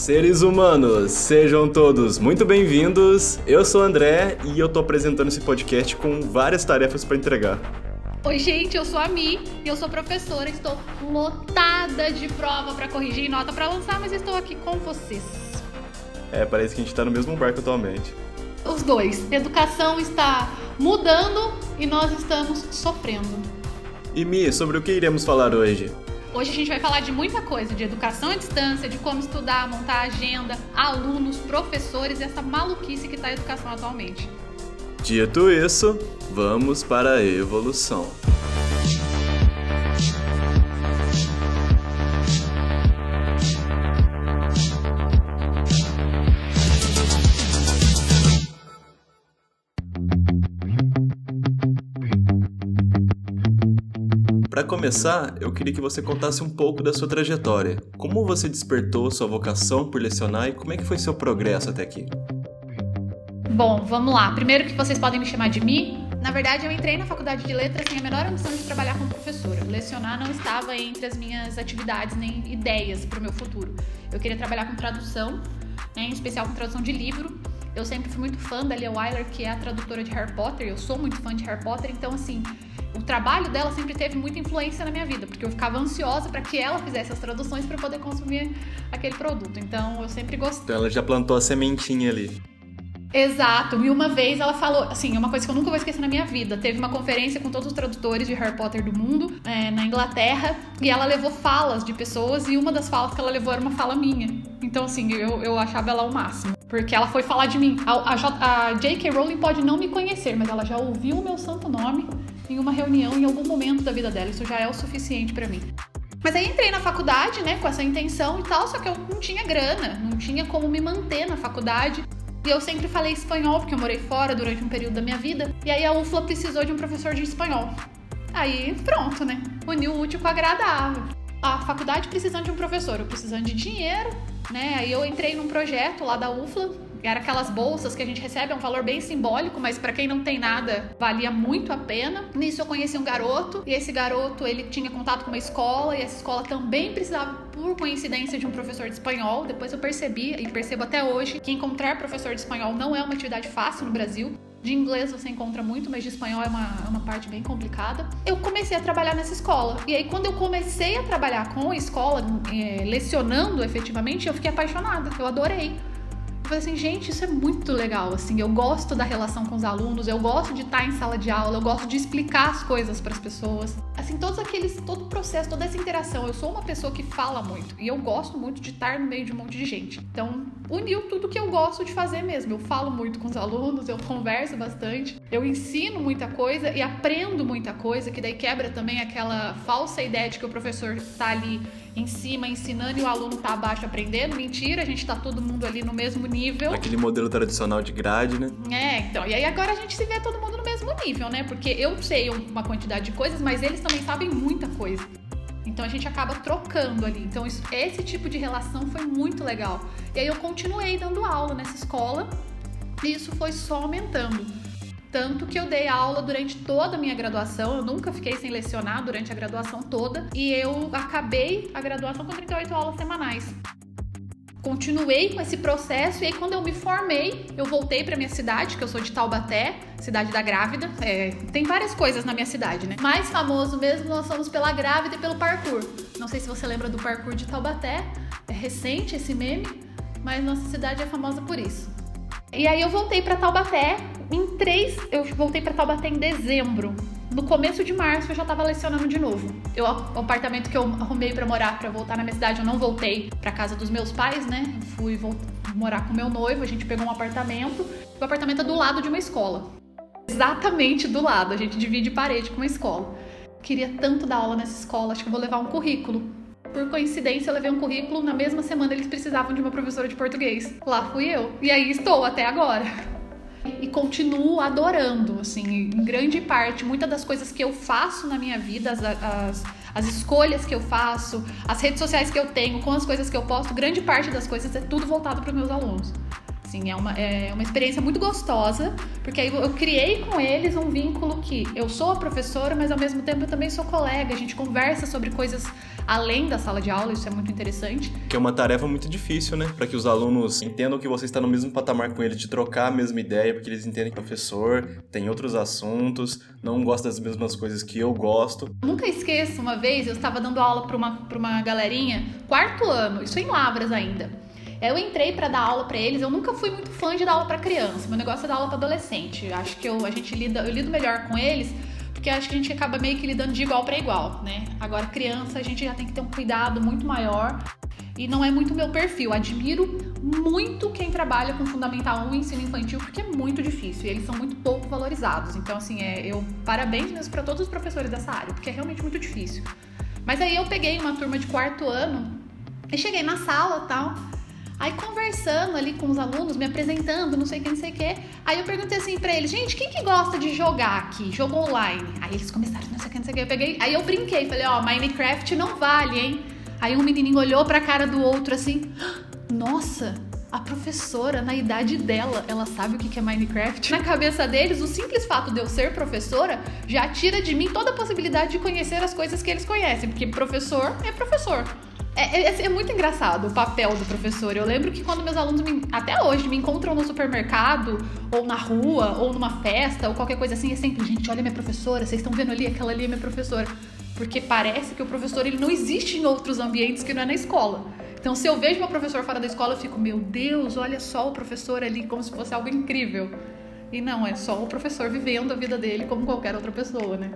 Seres humanos! Sejam todos muito bem-vindos. Eu sou o André e eu tô apresentando esse podcast com várias tarefas para entregar. Oi, gente, eu sou a Mi e eu sou professora. Estou lotada de prova para corrigir e nota para lançar, mas estou aqui com vocês. É, parece que a gente tá no mesmo barco atualmente. Os dois. Educação está mudando e nós estamos sofrendo. E Mi, sobre o que iremos falar hoje? Hoje a gente vai falar de muita coisa, de educação à distância, de como estudar, montar agenda, alunos, professores e essa maluquice que está a educação atualmente. Dito isso, vamos para a evolução. Começar, eu queria que você contasse um pouco da sua trajetória. Como você despertou sua vocação por lecionar e como é que foi seu progresso até aqui? Bom, vamos lá. Primeiro que vocês podem me chamar de Mi. Na verdade, eu entrei na faculdade de letras sem a menor ambição de trabalhar como professora. Lecionar não estava entre as minhas atividades nem ideias para o meu futuro. Eu queria trabalhar com tradução, né, em especial com tradução de livro. Eu sempre fui muito fã da Lia Wyler, que é a tradutora de Harry Potter. Eu sou muito fã de Harry Potter, então assim, o trabalho dela sempre teve muita influência na minha vida, porque eu ficava ansiosa para que ela fizesse as traduções para poder consumir aquele produto. Então eu sempre gostei. Então ela já plantou a sementinha ali. Exato. E uma vez ela falou, assim, uma coisa que eu nunca vou esquecer na minha vida. Teve uma conferência com todos os tradutores de Harry Potter do mundo, é, na Inglaterra, e ela levou falas de pessoas, e uma das falas que ela levou era uma fala minha. Então, assim, eu, eu achava ela o máximo. Porque ela foi falar de mim. A, a, a J.K. Rowling pode não me conhecer, mas ela já ouviu o meu santo nome em uma reunião em algum momento da vida dela. Isso já é o suficiente para mim. Mas aí entrei na faculdade, né, com essa intenção e tal, só que eu não tinha grana, não tinha como me manter na faculdade. E eu sempre falei espanhol, porque eu morei fora durante um período da minha vida. E aí a UFLA precisou de um professor de espanhol. Aí pronto, né? Uniu o útil com o agradável. A faculdade precisando de um professor, eu precisando de dinheiro, né? Aí eu entrei num projeto lá da UFLA, era aquelas bolsas que a gente recebe, é um valor bem simbólico, mas para quem não tem nada, valia muito a pena. Nisso eu conheci um garoto, e esse garoto, ele tinha contato com uma escola, e essa escola também precisava, por coincidência, de um professor de espanhol. Depois eu percebi, e percebo até hoje, que encontrar professor de espanhol não é uma atividade fácil no Brasil. De inglês você encontra muito, mas de espanhol é uma, é uma parte bem complicada. Eu comecei a trabalhar nessa escola. E aí, quando eu comecei a trabalhar com a escola, é, lecionando efetivamente, eu fiquei apaixonada. Eu adorei falei assim, gente, isso é muito legal, assim, eu gosto da relação com os alunos, eu gosto de estar em sala de aula, eu gosto de explicar as coisas para as pessoas. Assim, todos aqueles, todo o processo, toda essa interação. Eu sou uma pessoa que fala muito e eu gosto muito de estar no meio de um monte de gente. Então, uniu tudo que eu gosto de fazer mesmo. Eu falo muito com os alunos, eu converso bastante, eu ensino muita coisa e aprendo muita coisa, que daí quebra também aquela falsa ideia de que o professor está ali em cima ensinando e o aluno tá abaixo aprendendo. Mentira, a gente tá todo mundo ali no mesmo nível. Aquele modelo tradicional de grade, né? É, então. E aí agora a gente se vê todo mundo no mesmo nível, né? Porque eu sei uma quantidade de coisas, mas eles também sabem muita coisa. Então a gente acaba trocando ali. Então isso, esse tipo de relação foi muito legal. E aí eu continuei dando aula nessa escola e isso foi só aumentando. Tanto que eu dei aula durante toda a minha graduação, eu nunca fiquei sem lecionar durante a graduação toda, e eu acabei a graduação com 38 aulas semanais. Continuei com esse processo e aí quando eu me formei, eu voltei para minha cidade, que eu sou de Taubaté, cidade da grávida. É, tem várias coisas na minha cidade, né? Mais famoso mesmo nós somos pela grávida e pelo parkour. Não sei se você lembra do parkour de Taubaté, é recente esse meme, mas nossa cidade é famosa por isso. E aí eu voltei para Taubaté. Em três, eu voltei para Taubaté em dezembro. No começo de março eu já tava lecionando de novo. Eu, o apartamento que eu arrumei para morar para voltar na minha cidade, eu não voltei para casa dos meus pais, né? Fui morar com meu noivo, a gente pegou um apartamento. O apartamento é do lado de uma escola. Exatamente do lado, a gente divide parede com uma escola. Queria tanto dar aula nessa escola, acho que vou levar um currículo. Por coincidência, eu levei um currículo, na mesma semana eles precisavam de uma professora de português. Lá fui eu. E aí estou até agora. E continuo adorando, assim, em grande parte, muitas das coisas que eu faço na minha vida, as, as, as escolhas que eu faço, as redes sociais que eu tenho, com as coisas que eu posto, grande parte das coisas é tudo voltado para meus alunos. Assim, é uma, é uma experiência muito gostosa, porque aí eu criei com eles um vínculo que eu sou a professora, mas ao mesmo tempo eu também sou colega. A gente conversa sobre coisas além da sala de aula, isso é muito interessante. Que é uma tarefa muito difícil, né? Para que os alunos entendam que você está no mesmo patamar com eles, de trocar a mesma ideia, porque eles entendem que o professor tem outros assuntos, não gosta das mesmas coisas que eu gosto. Nunca esqueço, uma vez eu estava dando aula para uma, pra uma galerinha, quarto ano, isso em Lavras ainda. Eu entrei para dar aula para eles. Eu nunca fui muito fã de dar aula para criança. Meu negócio é dar aula para adolescente. Acho que eu, a gente lida, eu lido melhor com eles, porque acho que a gente acaba meio que lidando de igual para igual, né? Agora criança a gente já tem que ter um cuidado muito maior. E não é muito meu perfil. Admiro muito quem trabalha com Fundamental 1 e ensino infantil, porque é muito difícil e eles são muito pouco valorizados. Então, assim, é, eu parabéns mesmo para todos os professores dessa área, porque é realmente muito difícil. Mas aí eu peguei uma turma de quarto ano e cheguei na sala tal. Aí conversando ali com os alunos, me apresentando, não sei o que, não sei o que. Aí eu perguntei assim pra eles, gente, quem que gosta de jogar aqui? Jogo online. Aí eles começaram, não sei o que, não sei o que. Eu peguei, aí eu brinquei, falei, ó, oh, Minecraft não vale, hein? Aí um menininho olhou pra cara do outro assim, nossa, a professora, na idade dela, ela sabe o que é Minecraft. Na cabeça deles, o simples fato de eu ser professora já tira de mim toda a possibilidade de conhecer as coisas que eles conhecem, porque professor é professor. É, é, é, muito engraçado o papel do professor. Eu lembro que quando meus alunos, me, até hoje, me encontram no supermercado, ou na rua, ou numa festa, ou qualquer coisa assim, é sempre, gente, olha minha professora, vocês estão vendo ali, aquela ali é minha professora. Porque parece que o professor ele não existe em outros ambientes que não é na escola. Então, se eu vejo meu professor fora da escola, eu fico, meu Deus, olha só o professor ali, como se fosse algo incrível. E não, é só o professor vivendo a vida dele como qualquer outra pessoa, né?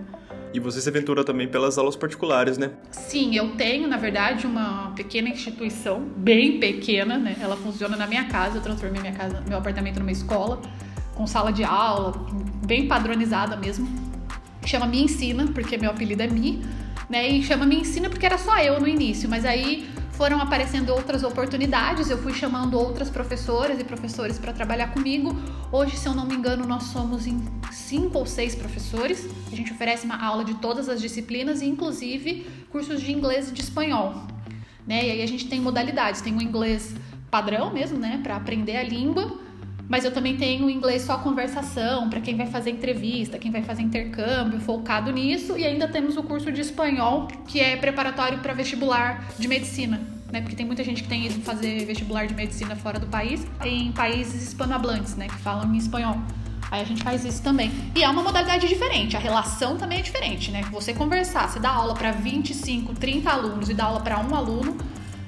E você se aventura também pelas aulas particulares, né? Sim, eu tenho, na verdade, uma pequena instituição, bem pequena, né? Ela funciona na minha casa, eu transformei minha casa, meu apartamento numa escola, com sala de aula, bem padronizada mesmo. Chama Me Ensina, porque meu apelido é Mi, né? E chama Me Ensina porque era só eu no início, mas aí foram aparecendo outras oportunidades, eu fui chamando outras professoras e professores para trabalhar comigo. Hoje, se eu não me engano, nós somos em cinco ou seis professores. A gente oferece uma aula de todas as disciplinas inclusive, cursos de inglês e de espanhol. Né? E aí a gente tem modalidades, tem o inglês padrão mesmo, né, para aprender a língua, mas eu também tenho inglês só conversação, para quem vai fazer entrevista, quem vai fazer intercâmbio, focado nisso. E ainda temos o curso de espanhol, que é preparatório para vestibular de medicina. Né? Porque tem muita gente que tem ido fazer vestibular de medicina fora do país, em países hispanohablantes, né? Que falam em espanhol. Aí a gente faz isso também. E é uma modalidade diferente, a relação também é diferente, né? Você conversar, você dá aula para 25, 30 alunos e dá aula para um aluno,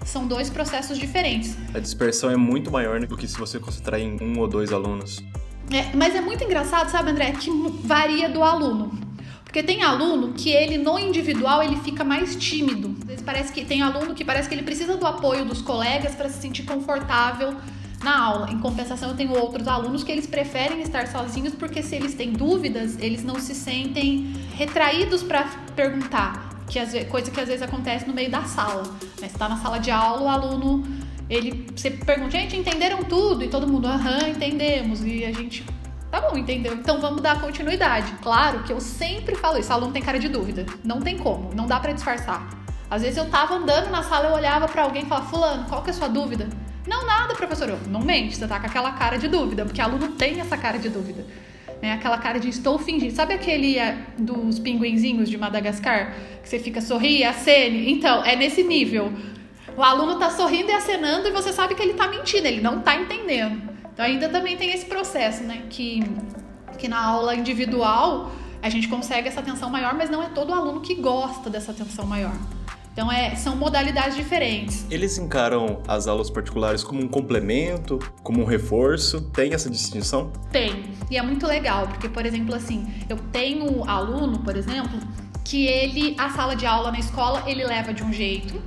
são dois processos diferentes. A dispersão é muito maior do que se você concentrar em um ou dois alunos. É, mas é muito engraçado, sabe, André, que varia do aluno. Porque tem aluno que ele no individual ele fica mais tímido. Às vezes parece que tem aluno que parece que ele precisa do apoio dos colegas para se sentir confortável na aula. Em compensação, eu tenho outros alunos que eles preferem estar sozinhos porque se eles têm dúvidas, eles não se sentem retraídos para perguntar que às vezes, coisa que às vezes acontece no meio da sala. Né? Você está na sala de aula, o aluno, ele, você pergunta, gente, entenderam tudo? E todo mundo, aham, entendemos. E a gente, tá bom, entendeu? Então vamos dar continuidade. Claro que eu sempre falo isso, o aluno tem cara de dúvida. Não tem como, não dá para disfarçar. Às vezes eu tava andando na sala, eu olhava para alguém e falava, fulano, qual que é a sua dúvida? Não, nada, professor. Eu, não mente, você tá com aquela cara de dúvida, porque aluno tem essa cara de dúvida. É aquela cara de estou fingindo. Sabe aquele é, dos pinguinzinhos de Madagascar? Que você fica sorri, acene? Então, é nesse nível. O aluno tá sorrindo e acenando e você sabe que ele tá mentindo, ele não tá entendendo. Então ainda também tem esse processo, né? Que, que na aula individual a gente consegue essa atenção maior, mas não é todo aluno que gosta dessa atenção maior. Então é, são modalidades diferentes. Eles encaram as aulas particulares como um complemento, como um reforço? Tem essa distinção? Tem. E é muito legal, porque, por exemplo, assim, eu tenho aluno, por exemplo, que ele, a sala de aula na escola, ele leva de um jeito.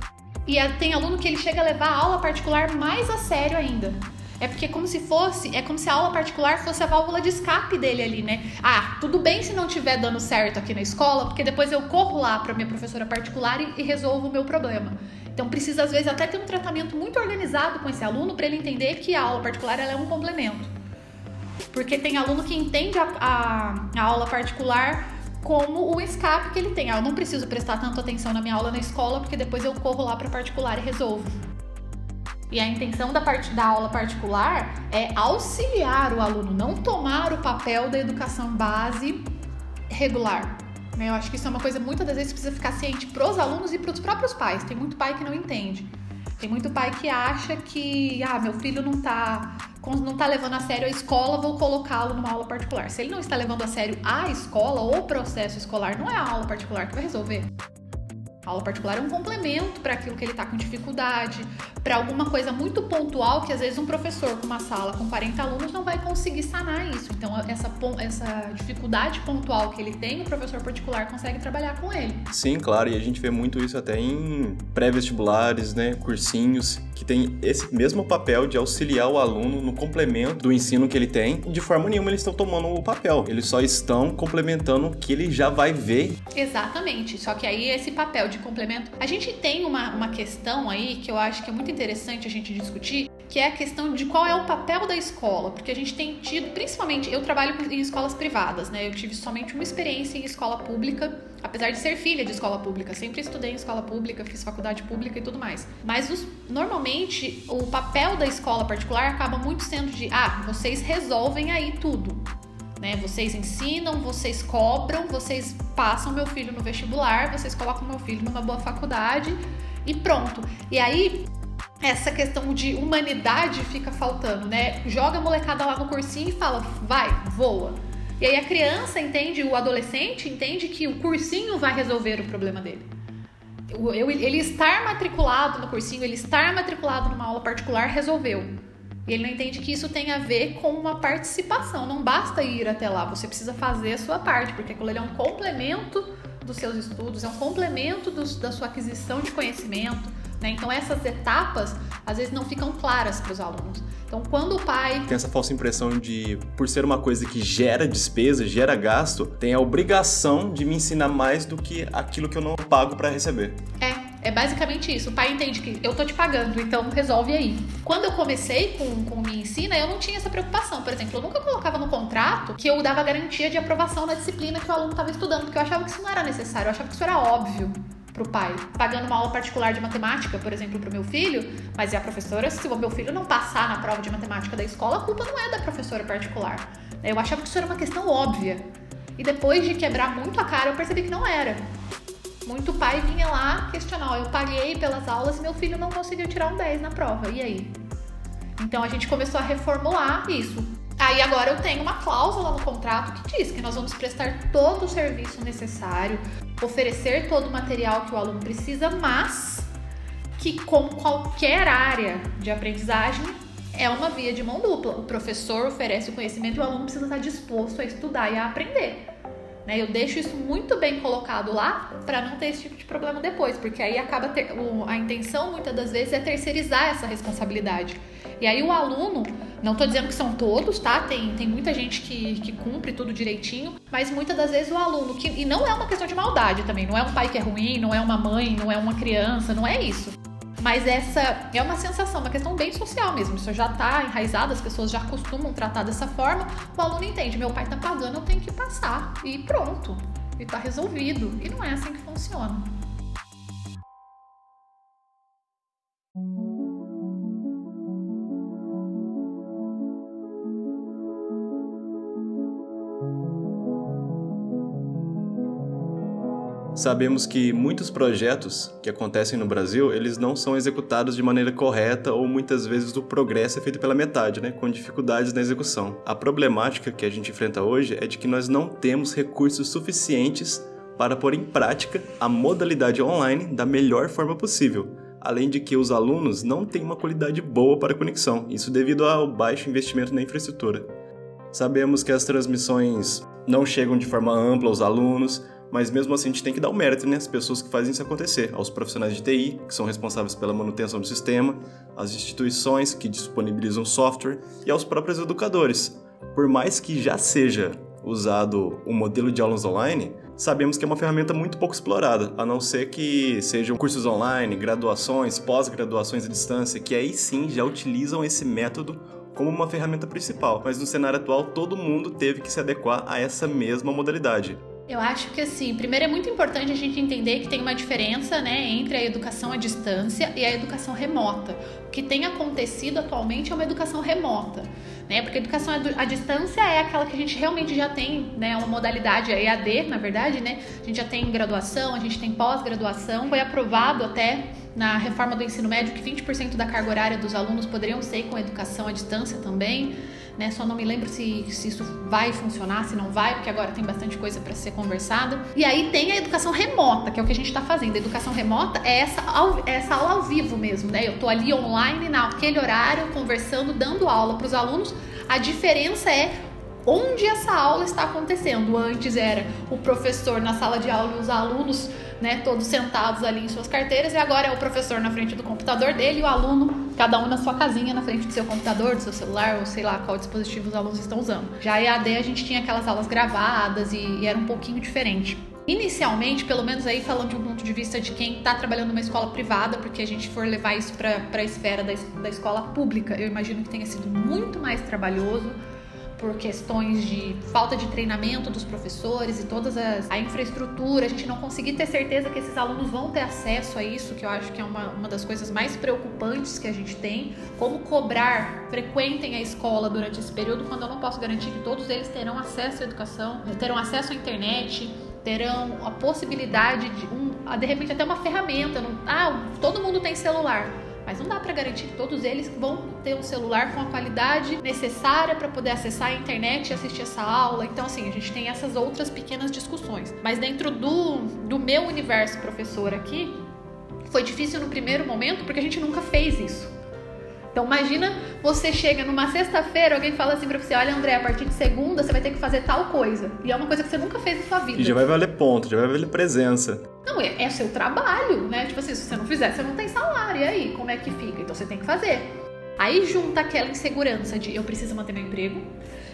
E tem aluno que ele chega a levar a aula particular mais a sério ainda. É porque é como se fosse, é como se a aula particular fosse a válvula de escape dele ali, né? Ah, tudo bem se não estiver dando certo aqui na escola, porque depois eu corro lá para minha professora particular e, e resolvo o meu problema. Então precisa às vezes até ter um tratamento muito organizado com esse aluno para ele entender que a aula particular é um complemento. Porque tem aluno que entende a, a, a aula particular como o escape que ele tem. Ah, eu não preciso prestar tanta atenção na minha aula na escola, porque depois eu corro lá para particular e resolvo. E a intenção da, parte, da aula particular é auxiliar o aluno, não tomar o papel da educação base regular. Né? Eu acho que isso é uma coisa muitas das vezes precisa ficar ciente para os alunos e para os próprios pais. Tem muito pai que não entende. Tem muito pai que acha que, ah, meu filho não tá, não tá levando a sério a escola, vou colocá-lo numa aula particular. Se ele não está levando a sério a escola ou o processo escolar, não é a aula particular que vai resolver. A aula particular é um complemento para aquilo que ele está com dificuldade, para alguma coisa muito pontual que às vezes um professor com uma sala com 40 alunos não vai conseguir sanar isso. Então, essa, essa dificuldade pontual que ele tem, o professor particular consegue trabalhar com ele. Sim, claro, e a gente vê muito isso até em pré-vestibulares, né, cursinhos, que tem esse mesmo papel de auxiliar o aluno no complemento do ensino que ele tem. De forma nenhuma eles estão tomando o papel, eles só estão complementando o que ele já vai ver. Exatamente, só que aí esse papel de complemento. A gente tem uma, uma questão aí que eu acho que é muito interessante a gente discutir, que é a questão de qual é o papel da escola, porque a gente tem tido, principalmente, eu trabalho em escolas privadas, né? Eu tive somente uma experiência em escola pública, apesar de ser filha de escola pública, sempre estudei em escola pública, fiz faculdade pública e tudo mais. Mas os, normalmente o papel da escola particular acaba muito sendo de, ah, vocês resolvem aí tudo. Né? Vocês ensinam, vocês cobram, vocês passam meu filho no vestibular, vocês colocam meu filho numa boa faculdade e pronto. E aí essa questão de humanidade fica faltando, né? Joga a molecada lá no cursinho e fala, vai, voa. E aí a criança entende, o adolescente entende que o cursinho vai resolver o problema dele. Ele estar matriculado no cursinho, ele estar matriculado numa aula particular resolveu. E ele não entende que isso tem a ver com uma participação. Não basta ir até lá, você precisa fazer a sua parte, porque aquilo é um complemento dos seus estudos, é um complemento dos, da sua aquisição de conhecimento. Né? Então, essas etapas às vezes não ficam claras para os alunos. Então, quando o pai. Tem essa falsa impressão de, por ser uma coisa que gera despesa, gera gasto, tem a obrigação de me ensinar mais do que aquilo que eu não pago para receber. É, é basicamente isso. O pai entende que eu tô te pagando, então resolve aí. Quando eu comecei com, com Minha Ensina, eu não tinha essa preocupação. Por exemplo, eu nunca colocava no contrato que eu dava garantia de aprovação na disciplina que o aluno estava estudando, porque eu achava que isso não era necessário, eu achava que isso era óbvio pro pai. Pagando uma aula particular de matemática, por exemplo, pro meu filho, mas e a professora, se o meu filho não passar na prova de matemática da escola, a culpa não é da professora particular. Eu achava que isso era uma questão óbvia. E depois de quebrar muito a cara, eu percebi que não era muito pai vinha lá questionar, eu paguei pelas aulas e meu filho não conseguiu tirar um 10 na prova, e aí? Então a gente começou a reformular isso. Aí agora eu tenho uma cláusula no contrato que diz que nós vamos prestar todo o serviço necessário, oferecer todo o material que o aluno precisa, mas que como qualquer área de aprendizagem é uma via de mão dupla. O professor oferece o conhecimento e o aluno precisa estar disposto a estudar e a aprender. Né? Eu deixo isso muito bem colocado lá para não ter esse tipo de problema depois, porque aí acaba ter, o, a intenção muitas das vezes é terceirizar essa responsabilidade. E aí o aluno, não estou dizendo que são todos, tá? Tem, tem muita gente que, que cumpre tudo direitinho, mas muitas das vezes o aluno, que, e não é uma questão de maldade também, não é um pai que é ruim, não é uma mãe, não é uma criança, não é isso. Mas essa é uma sensação, uma questão bem social mesmo. Isso já está enraizado, as pessoas já costumam tratar dessa forma. O aluno entende: meu pai está pagando, eu tenho que passar. E pronto. E está resolvido. E não é assim que funciona. Sabemos que muitos projetos que acontecem no Brasil, eles não são executados de maneira correta ou muitas vezes o progresso é feito pela metade, né, com dificuldades na execução. A problemática que a gente enfrenta hoje é de que nós não temos recursos suficientes para pôr em prática a modalidade online da melhor forma possível. Além de que os alunos não têm uma qualidade boa para a conexão, isso devido ao baixo investimento na infraestrutura. Sabemos que as transmissões não chegam de forma ampla aos alunos, mas mesmo assim a gente tem que dar o mérito né, às pessoas que fazem isso acontecer, aos profissionais de TI, que são responsáveis pela manutenção do sistema, às instituições que disponibilizam software e aos próprios educadores. Por mais que já seja usado o modelo de aulas online, sabemos que é uma ferramenta muito pouco explorada, a não ser que sejam cursos online, graduações, pós-graduações à distância, que aí sim já utilizam esse método como uma ferramenta principal. Mas no cenário atual, todo mundo teve que se adequar a essa mesma modalidade. Eu acho que assim, primeiro é muito importante a gente entender que tem uma diferença, né, entre a educação à distância e a educação remota. O que tem acontecido atualmente é uma educação remota, né? Porque a educação à distância é aquela que a gente realmente já tem, né, uma modalidade EAD, na verdade, né? A gente já tem graduação, a gente tem pós-graduação, foi aprovado até na reforma do ensino médio que 20% da carga horária dos alunos poderiam ser com educação à distância também né? Só não me lembro se, se isso vai funcionar, se não vai, porque agora tem bastante coisa para ser conversada. E aí tem a educação remota, que é o que a gente está fazendo. A educação remota é essa, é essa aula ao vivo mesmo, né? Eu tô ali online naquele horário, conversando, dando aula para os alunos. A diferença é onde essa aula está acontecendo. Antes era o professor na sala de aula e os alunos né, todos sentados ali em suas carteiras, e agora é o professor na frente do computador dele e o aluno, cada um na sua casinha, na frente do seu computador, do seu celular, ou sei lá qual dispositivo os alunos estão usando. Já a EAD a gente tinha aquelas aulas gravadas e, e era um pouquinho diferente. Inicialmente, pelo menos aí falando de um ponto de vista de quem está trabalhando numa escola privada, porque a gente for levar isso para a esfera da, da escola pública, eu imagino que tenha sido muito mais trabalhoso, por questões de falta de treinamento dos professores e toda a infraestrutura, a gente não conseguir ter certeza que esses alunos vão ter acesso a isso, que eu acho que é uma, uma das coisas mais preocupantes que a gente tem. Como cobrar, frequentem a escola durante esse período, quando eu não posso garantir que todos eles terão acesso à educação, terão acesso à internet, terão a possibilidade de, um, de repente, até uma ferramenta. Não, ah, todo mundo tem celular mas não dá para garantir que todos eles vão ter um celular com a qualidade necessária para poder acessar a internet e assistir essa aula. Então, assim, a gente tem essas outras pequenas discussões. Mas dentro do, do meu universo professor aqui, foi difícil no primeiro momento porque a gente nunca fez isso. Então imagina você chega numa sexta-feira, alguém fala assim pra você, olha André, a partir de segunda você vai ter que fazer tal coisa. E é uma coisa que você nunca fez na sua vida. E já vai valer ponto, já vai valer presença. Não, é, é seu trabalho, né? Tipo assim, se você não fizer, você não tem salário. E aí, como é que fica? Então você tem que fazer. Aí junta aquela insegurança de eu preciso manter meu emprego.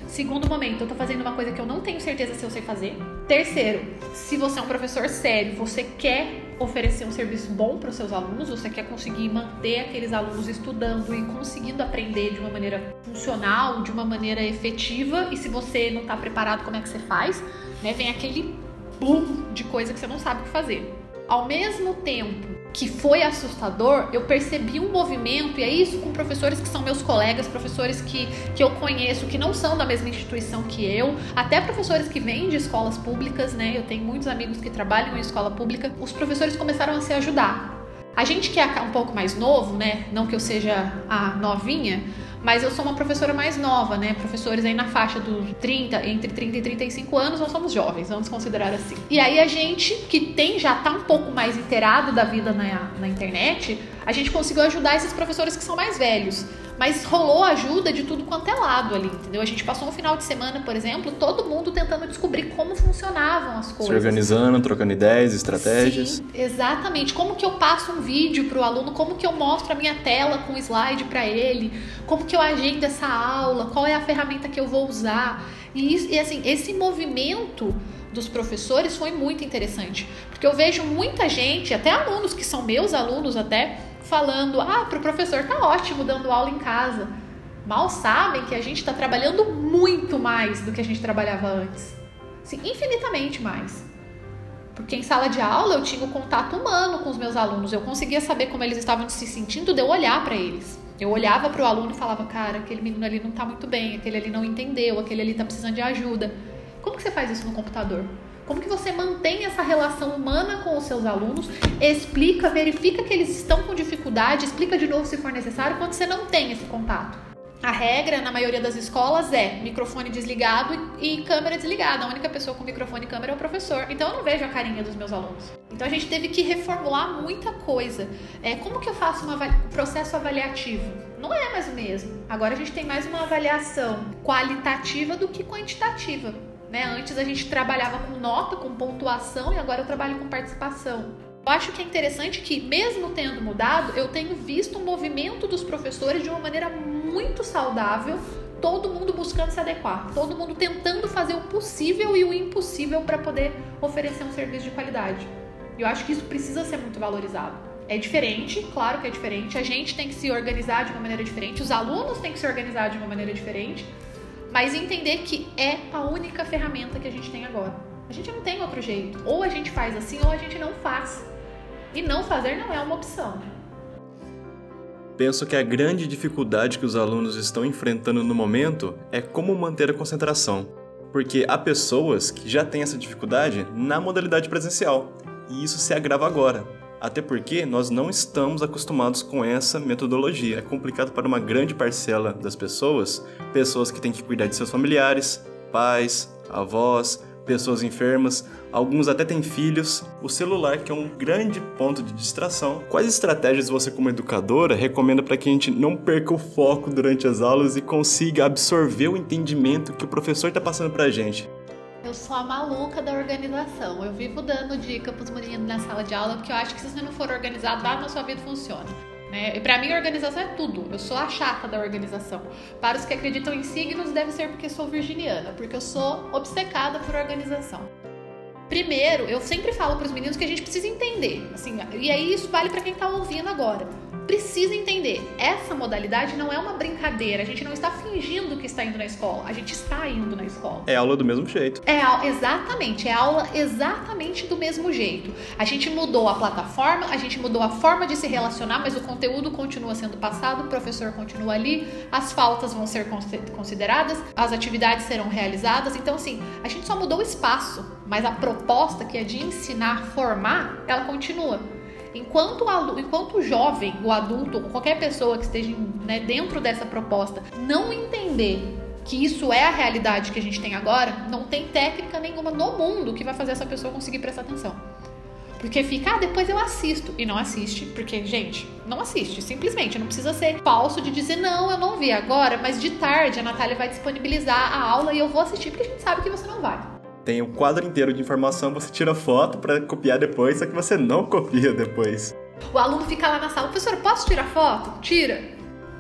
Segundo momento, eu tô fazendo uma coisa que eu não tenho certeza se eu sei fazer. Terceiro, se você é um professor sério, você quer oferecer um serviço bom para os seus alunos, você quer conseguir manter aqueles alunos estudando e conseguindo aprender de uma maneira funcional, de uma maneira efetiva, e se você não está preparado, como é que você faz? Né? Vem aquele boom de coisa que você não sabe o que fazer. Ao mesmo tempo que foi assustador, eu percebi um movimento, e é isso com professores que são meus colegas, professores que, que eu conheço, que não são da mesma instituição que eu, até professores que vêm de escolas públicas, né? Eu tenho muitos amigos que trabalham em escola pública. Os professores começaram a se ajudar. A gente que é um pouco mais novo, né? Não que eu seja a novinha, mas eu sou uma professora mais nova, né? Professores aí na faixa dos 30, entre 30 e 35 anos, nós somos jovens, vamos considerar assim. E aí a gente que tem já tá um pouco mais inteirado da vida na, na internet, a gente conseguiu ajudar esses professores que são mais velhos. Mas rolou ajuda de tudo quanto é lado ali, entendeu? A gente passou um final de semana, por exemplo, todo mundo tentando descobrir como funcionavam as coisas. Se organizando, trocando ideias, estratégias. Sim, exatamente. Como que eu passo um vídeo para o aluno, como que eu mostro a minha tela com slide para ele, como que eu agendo essa aula, qual é a ferramenta que eu vou usar. E, isso, e assim, esse movimento dos professores foi muito interessante, porque eu vejo muita gente, até alunos que são meus alunos até, falando: ah, para o professor tá ótimo dando aula em casa. Mal sabem que a gente está trabalhando muito mais do que a gente trabalhava antes. Sim, infinitamente mais. Porque em sala de aula eu tinha o contato humano com os meus alunos, eu conseguia saber como eles estavam se sentindo de eu olhar para eles. Eu olhava para o aluno e falava: cara, aquele menino ali não está muito bem, aquele ali não entendeu, aquele ali está precisando de ajuda. Como que você faz isso no computador? Como que você mantém essa relação humana com os seus alunos? Explica, verifica que eles estão com dificuldade, explica de novo se for necessário quando você não tem esse contato. A regra na maioria das escolas é microfone desligado e, câmera desligada. A única pessoa com microfone e câmera é o professor. Então eu não vejo a carinha dos meus alunos. Então a gente teve que reformular muita coisa. É, como que eu faço um processo avaliativo? Não é mais o mesmo. Agora a gente tem mais uma avaliação qualitativa do que quantitativa. Né? Antes a gente trabalhava com nota, com pontuação e agora eu trabalho com participação. Eu acho que é interessante que, mesmo tendo mudado, eu tenho visto um movimento dos professores de uma maneira muito saudável, todo mundo buscando se adequar, todo mundo tentando fazer o possível e o impossível para poder oferecer um serviço de qualidade. Eu acho que isso precisa ser muito valorizado. É diferente, claro que é diferente. A gente tem que se organizar de uma maneira diferente, os alunos têm que se organizar de uma maneira diferente, mas entender que é a única ferramenta que a gente tem agora. A gente não tem outro jeito. Ou a gente faz assim ou a gente não faz. E não fazer não é uma opção. Penso que a grande dificuldade que os alunos estão enfrentando no momento é como manter a concentração, porque há pessoas que já têm essa dificuldade na modalidade presencial, e isso se agrava agora. Até porque nós não estamos acostumados com essa metodologia. É complicado para uma grande parcela das pessoas, pessoas que têm que cuidar de seus familiares, pais, avós, pessoas enfermas, alguns até têm filhos, o celular que é um grande ponto de distração. Quais estratégias você como educadora recomenda para que a gente não perca o foco durante as aulas e consiga absorver o entendimento que o professor está passando para a gente? Sou a maluca da organização. Eu vivo dando dica para os meninos na sala de aula porque eu acho que se você não for organizado, nada na sua vida funciona. Né? E para mim, organização é tudo. Eu sou a chata da organização. Para os que acreditam em signos, deve ser porque sou virginiana, porque eu sou obcecada por organização. Primeiro, eu sempre falo para os meninos que a gente precisa entender, assim, e aí isso vale para quem está ouvindo agora precisa entender, essa modalidade não é uma brincadeira. A gente não está fingindo que está indo na escola, a gente está indo na escola. É aula do mesmo jeito. É exatamente, é aula exatamente do mesmo jeito. A gente mudou a plataforma, a gente mudou a forma de se relacionar, mas o conteúdo continua sendo passado, o professor continua ali, as faltas vão ser consideradas, as atividades serão realizadas. Então, assim, a gente só mudou o espaço, mas a proposta que é de ensinar, formar, ela continua. Enquanto o, enquanto o jovem, o adulto, qualquer pessoa que esteja né, dentro dessa proposta não entender que isso é a realidade que a gente tem agora, não tem técnica nenhuma no mundo que vai fazer essa pessoa conseguir prestar atenção. Porque fica, ah, depois eu assisto. E não assiste. Porque, gente, não assiste. Simplesmente. Não precisa ser falso de dizer, não, eu não vi agora, mas de tarde a Natália vai disponibilizar a aula e eu vou assistir, porque a gente sabe que você não vai tem o quadro inteiro de informação, você tira foto para copiar depois, só que você não copia depois. O aluno fica lá na sala, professor, posso tirar foto? Tira.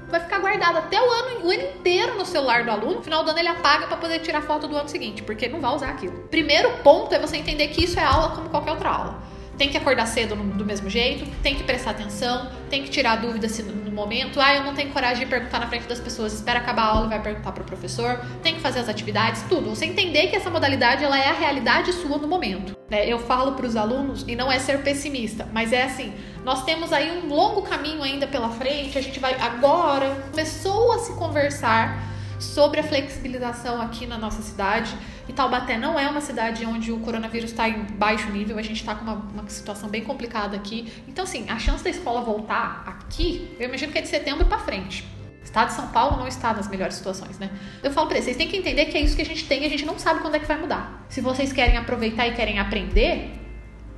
Vai ficar guardado até o ano, o ano inteiro no celular do aluno. No final do ano ele apaga para poder tirar foto do ano seguinte, porque não vai usar aquilo. Primeiro ponto é você entender que isso é aula como qualquer outra aula tem que acordar cedo do mesmo jeito, tem que prestar atenção, tem que tirar dúvidas no momento. Ah, eu não tenho coragem de perguntar na frente das pessoas, espera acabar a aula e vai perguntar para o professor. Tem que fazer as atividades, tudo. Você entender que essa modalidade ela é a realidade sua no momento. Né? Eu falo para os alunos, e não é ser pessimista, mas é assim: nós temos aí um longo caminho ainda pela frente, a gente vai agora, começou a se conversar sobre a flexibilização aqui na nossa cidade. E Taubaté não é uma cidade onde o coronavírus está em baixo nível, a gente está com uma, uma, situação bem complicada aqui. Então, assim, a chance da escola voltar aqui, eu imagino que é de setembro para frente. O estado de São Paulo não está nas melhores situações, né? Eu falo para eles, vocês têm que entender que é isso que a gente tem e a gente não sabe quando é que vai mudar. Se vocês querem aproveitar e querem aprender,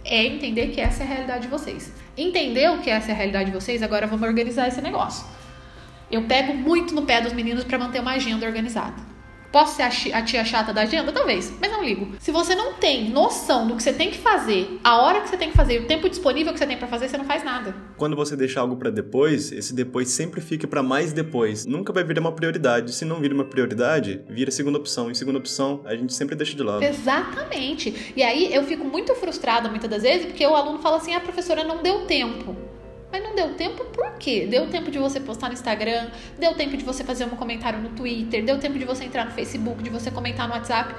é entender que essa é a realidade de vocês. Entender o que essa é a realidade de vocês, agora vamos organizar esse negócio. Eu pego muito no pé dos meninos para manter uma agenda organizada. Posso ser a tia chata da agenda? Talvez, mas não ligo. Se você não tem noção do que você tem que fazer, a hora que você tem que fazer, o tempo disponível que você tem para fazer, você não faz nada. Quando você deixa algo para depois, esse depois sempre fica para mais depois. Nunca vai virar uma prioridade. Se não vira uma prioridade, vira segunda opção. E segunda opção, a gente sempre deixa de lado. Exatamente. E aí eu fico muito frustrada muitas das vezes, porque o aluno fala assim: "A ah, professora não deu tempo". Mas não deu tempo por quê? Deu tempo de você postar no Instagram, deu tempo de você fazer um comentário no Twitter, deu tempo de você entrar no Facebook, de você comentar no WhatsApp.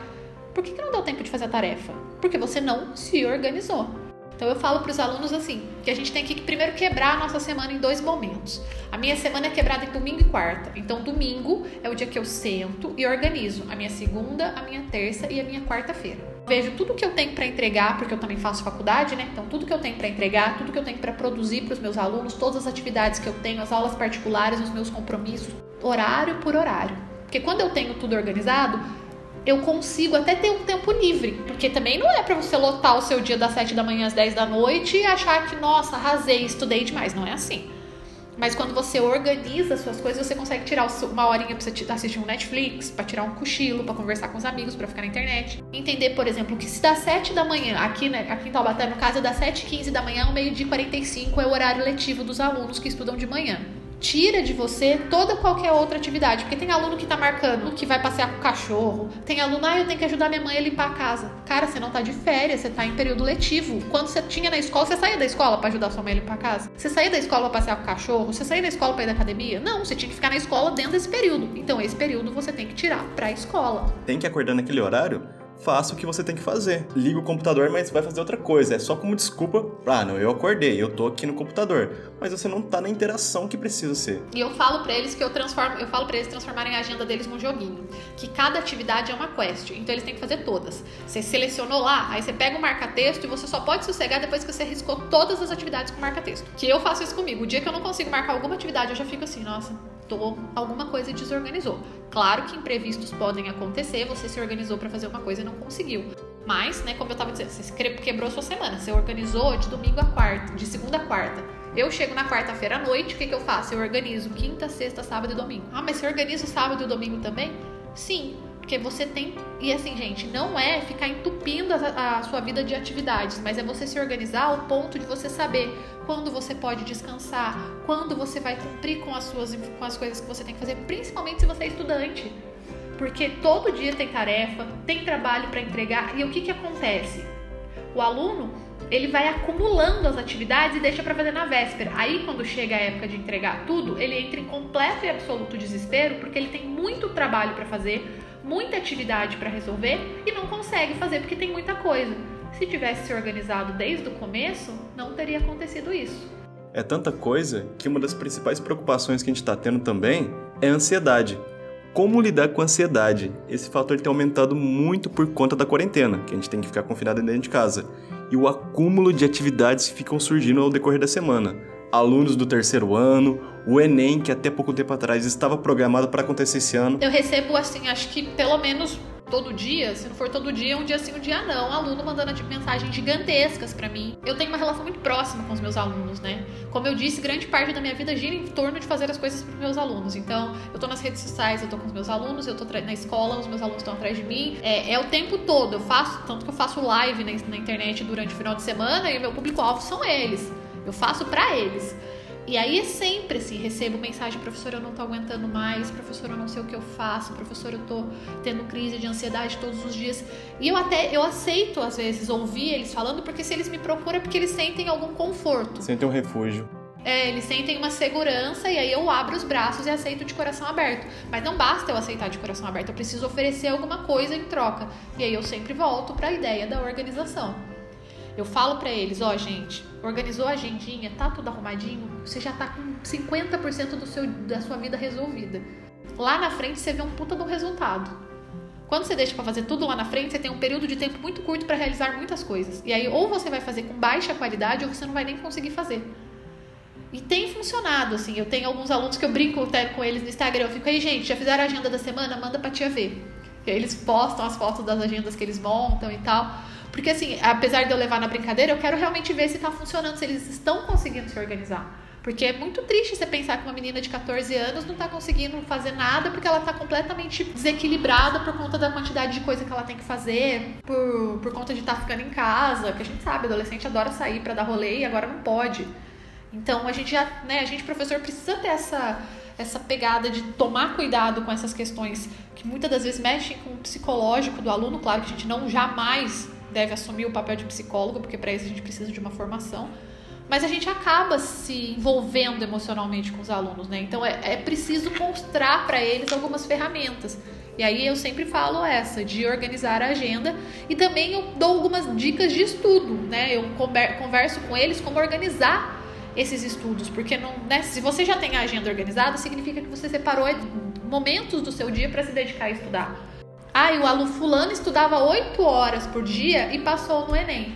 Por que, que não deu tempo de fazer a tarefa? Porque você não se organizou. Então eu falo para os alunos assim, que a gente tem que primeiro quebrar a nossa semana em dois momentos. A minha semana é quebrada em domingo e quarta. Então domingo é o dia que eu sento e organizo a minha segunda, a minha terça e a minha quarta-feira. Vejo tudo que eu tenho para entregar, porque eu também faço faculdade, né? Então tudo que eu tenho para entregar, tudo que eu tenho para produzir para os meus alunos, todas as atividades que eu tenho, as aulas particulares, os meus compromissos, horário por horário. Porque quando eu tenho tudo organizado, eu consigo até ter um tempo livre. Porque também não é para você lotar o seu dia das 7 da manhã às 10 da noite e achar que, nossa, arrasei, estudei demais. Não é assim. Mas quando você organiza suas coisas, você consegue tirar uma horinha pra você assistir um Netflix, para tirar um cochilo, para conversar com os amigos, para ficar na internet. Entender, por exemplo, que se dá 7 da manhã, aqui, né, aqui em Taubaté, no caso, é das 7h15 da manhã ao meio-dia 45 é o horário letivo dos alunos que estudam de manhã tira de você toda qualquer outra atividade. Porque tem aluno que tá marcando que vai passear com o cachorro. Tem aluno, ah, eu tenho que ajudar minha mãe a limpar a casa. Cara, você não tá de férias, você tá em período letivo. Quando você tinha na escola, você saía da escola para ajudar sua mãe a limpar a casa? Você saía da escola pra passear com o cachorro? Você saía da escola pra ir da academia? Não, você tinha que ficar na escola dentro desse período. Então, esse período você tem que tirar pra escola. Tem que acordar naquele horário? Faça o que você tem que fazer. Liga o computador, mas vai fazer outra coisa. É só como desculpa, ah, não, eu acordei, eu tô aqui no computador. Mas você não tá na interação que precisa ser. E eu falo para eles que eu transformo, eu falo para eles transformarem a agenda deles num joguinho, que cada atividade é uma quest, então eles têm que fazer todas. Você selecionou lá, aí você pega o marca-texto e você só pode sossegar depois que você riscou todas as atividades com marca-texto. Que eu faço isso comigo. O dia que eu não consigo marcar alguma atividade, eu já fico assim, nossa, alguma coisa desorganizou. Claro que imprevistos podem acontecer, você se organizou para fazer uma coisa e não conseguiu. Mas, né, como eu tava dizendo, você quebrou sua semana, você organizou de domingo a quarta, de segunda a quarta. Eu chego na quarta-feira à noite, o que, que eu faço? Eu organizo quinta, sexta, sábado e domingo. Ah, mas você organiza o sábado e o domingo também? Sim, porque você tem. E assim, gente, não é ficar entupindo a, a, sua vida de atividades, mas é você se organizar ao ponto de você saber quando você pode descansar, quando você vai cumprir com as suas com as coisas que você tem que fazer, principalmente se você é estudante. Porque todo dia tem tarefa, tem trabalho para entregar, e o que, que acontece? O aluno ele vai acumulando as atividades e deixa para fazer na véspera. Aí, quando chega a época de entregar tudo, ele entra em completo e absoluto desespero porque ele tem muito trabalho para fazer, muita atividade para resolver e não consegue fazer porque tem muita coisa. Se tivesse se organizado desde o começo, não teria acontecido isso. É tanta coisa que uma das principais preocupações que a gente está tendo também é a ansiedade. Como lidar com a ansiedade? Esse fator tem aumentado muito por conta da quarentena, que a gente tem que ficar confinado dentro de casa e o acúmulo de atividades que ficam surgindo ao decorrer da semana. Alunos do terceiro ano, o Enem, que até pouco tempo atrás estava programado para acontecer esse ano. Eu recebo, assim, acho que pelo menos todo dia, se não for todo dia, um dia sim, um dia não, aluno mandando tipo, mensagens gigantescas para mim. Eu tenho uma relação muito próxima com os meus alunos, né? Como eu disse, grande parte da minha vida gira em torno de fazer as coisas para meus alunos. Então, eu tô nas redes sociais, eu tô com os meus alunos, eu tô na escola, os meus alunos estão atrás de mim. É, é, o tempo todo, eu faço, tanto que eu faço live na, na internet durante o final de semana e meu público-alvo são eles. Eu faço para eles. E aí é sempre assim, recebo mensagem, professor, eu não tô aguentando mais, professor, eu não sei o que eu faço, professor, eu tô tendo crise de ansiedade todos os dias. E eu até eu aceito às vezes ouvir eles falando, porque se eles me procuram é porque eles sentem algum conforto. Sentem um refúgio. É, eles sentem uma segurança e aí eu abro os braços e aceito de coração aberto. Mas não basta eu aceitar de coração aberto, eu preciso oferecer alguma coisa em troca. E aí eu sempre volto para a ideia da organização. Eu falo para eles, ó, oh, gente, organizou a agendinha, tá tudo arrumadinho, você já tá com 50% do seu, da sua vida resolvida. Lá na frente você vê um puta do resultado. Quando você deixa para fazer tudo lá na frente, você tem um período de tempo muito curto para realizar muitas coisas. E aí ou você vai fazer com baixa qualidade ou você não vai nem conseguir fazer. E tem funcionado, assim. Eu tenho alguns alunos que eu brinco até com eles no Instagram. Eu fico aí, gente, já fizeram a agenda da semana? Manda pra tia ver. E aí eles postam as fotos das agendas que eles montam e tal. Porque, assim, apesar de eu levar na brincadeira, eu quero realmente ver se está funcionando, se eles estão conseguindo se organizar. Porque é muito triste você pensar que uma menina de 14 anos não está conseguindo fazer nada porque ela está completamente desequilibrada por conta da quantidade de coisa que ela tem que fazer, por, por conta de estar tá ficando em casa, que a gente sabe, adolescente adora sair para dar rolê e agora não pode. Então a gente já, né, a gente professor precisa ter essa essa pegada de tomar cuidado com essas questões que muitas das vezes mexem com o psicológico do aluno, claro que a gente não jamais deve assumir o papel de psicólogo, porque para isso a gente precisa de uma formação. Mas a gente acaba se envolvendo emocionalmente com os alunos, né? Então é, é preciso mostrar para eles algumas ferramentas. E aí eu sempre falo essa, de organizar a agenda. E também eu dou algumas dicas de estudo, né? Eu converso com eles como organizar esses estudos. Porque não, né? se você já tem a agenda organizada, significa que você separou momentos do seu dia para se dedicar a estudar. Ah, e o aluno fulano estudava 8 horas por dia e passou no Enem.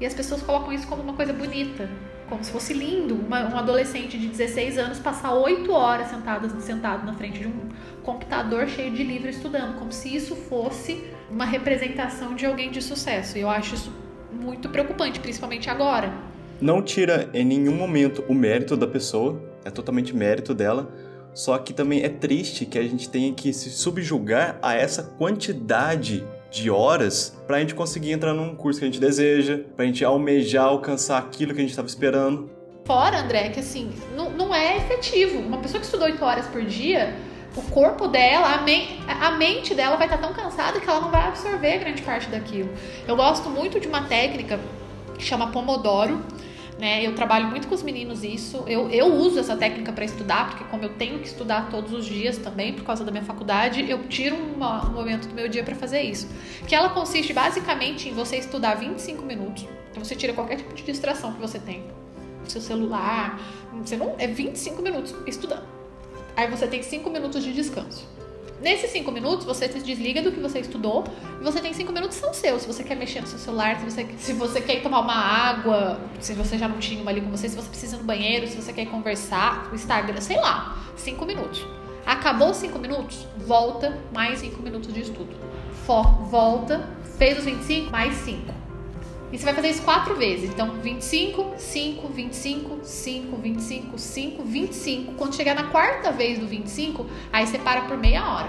E as pessoas colocam isso como uma coisa bonita, como se fosse lindo uma, um adolescente de 16 anos passar 8 horas sentado, sentado na frente de um computador cheio de livros estudando, como se isso fosse uma representação de alguém de sucesso. E eu acho isso muito preocupante, principalmente agora. Não tira em nenhum momento o mérito da pessoa, é totalmente mérito dela só que também é triste que a gente tenha que se subjugar a essa quantidade de horas para a gente conseguir entrar num curso que a gente deseja, para a gente almejar alcançar aquilo que a gente estava esperando. Fora, André, que assim, não, não é efetivo. Uma pessoa que estuda 8 horas por dia, o corpo dela, a, a mente dela vai estar tão cansada que ela não vai absorver grande parte daquilo. Eu gosto muito de uma técnica que chama Pomodoro Né? Eu trabalho muito com os meninos isso. Eu, eu uso essa técnica para estudar, porque como eu tenho que estudar todos os dias também por causa da minha faculdade, eu tiro uma, um momento do meu dia para fazer isso. Que ela consiste basicamente em você estudar 25 minutos. Então você tira qualquer tipo de distração que você tem. Seu celular, você não é 25 minutos estudando. Aí você tem 5 minutos de descanso. Nesses cinco minutos, você se desliga do que você estudou e você tem cinco minutos são seus. Se você quer mexer no seu celular, se você, se você quer tomar uma água, se você já não tinha uma ali com você, se você precisa no banheiro, se você quer conversar, no Instagram, sei lá, cinco minutos. Acabou os cinco minutos, volta mais cinco minutos de estudo. Foco, volta, fez os 25, mais cinco. E você vai fazer isso quatro vezes. Então, 25, 5, 25, 5, 25, 5, 25. Quando chegar na quarta vez do 25, aí você para por meia hora.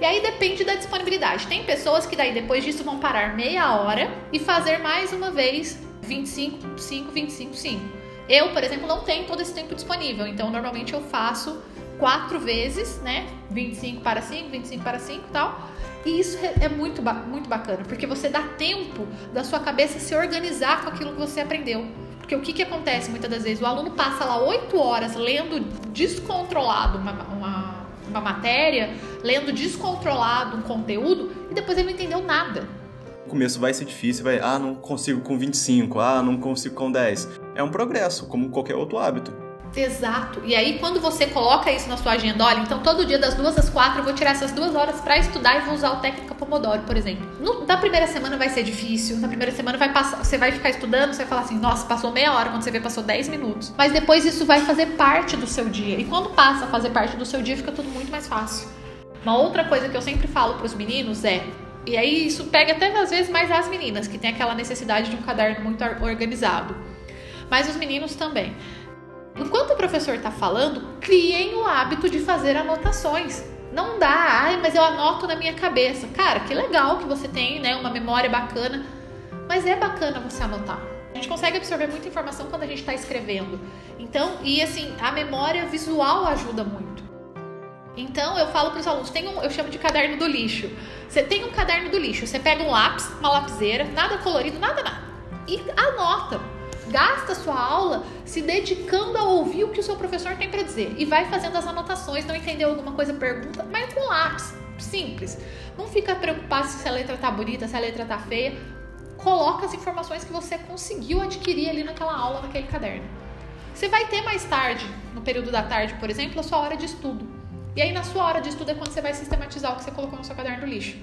E aí depende da disponibilidade. Tem pessoas que daí depois disso vão parar meia hora e fazer mais uma vez 25, 5, 25, 5. Eu, por exemplo, não tenho todo esse tempo disponível. Então, normalmente eu faço quatro vezes, né? 25 para 5, 25 para 5 e tal. E isso é muito, muito bacana, porque você dá tempo da sua cabeça se organizar com aquilo que você aprendeu. Porque o que, que acontece muitas das vezes? O aluno passa lá oito horas lendo descontrolado uma, uma, uma matéria, lendo descontrolado um conteúdo, e depois ele não entendeu nada. No começo vai ser difícil, vai, ah, não consigo com 25, ah, não consigo com 10. É um progresso, como qualquer outro hábito. Exato. E aí, quando você coloca isso na sua agenda, olha, então todo dia das duas às quatro eu vou tirar essas duas horas para estudar e vou usar o técnica Pomodoro, por exemplo. No, na primeira semana vai ser difícil, na primeira semana vai passar, você vai ficar estudando, você vai falar assim, nossa, passou meia hora, quando você vê, passou dez minutos. Mas depois isso vai fazer parte do seu dia. E quando passa a fazer parte do seu dia, fica tudo muito mais fácil. Uma outra coisa que eu sempre falo para os meninos é e aí isso pega até às vezes mais as meninas, que tem aquela necessidade de um caderno muito organizado. Mas os meninos também. Enquanto o professor está falando, criem o hábito de fazer anotações. Não dá, ai, mas eu anoto na minha cabeça. Cara, que legal que você tem, né, uma memória bacana, mas é bacana você anotar. A gente consegue absorver muita informação quando a gente está escrevendo. Então, e assim, a memória visual ajuda muito. Então, eu falo para os alunos, tem um, eu chamo de caderno do lixo. Você tem um caderno do lixo, você pega um lápis, uma lapiseira, nada colorido, nada, nada, e anota gasta sua aula se dedicando a ouvir o que o seu professor tem para dizer e vai fazendo as anotações, não entendeu alguma coisa, pergunta, mas com lápis, simples. Não fica preocupado se a letra tá bonita, se a letra tá feia. Coloca as informações que você conseguiu adquirir ali naquela aula, naquele caderno. Você vai ter mais tarde, no período da tarde, por exemplo, a sua hora de estudo. E aí na sua hora de estudo é quando você vai sistematizar o que você colocou no seu caderno do lixo.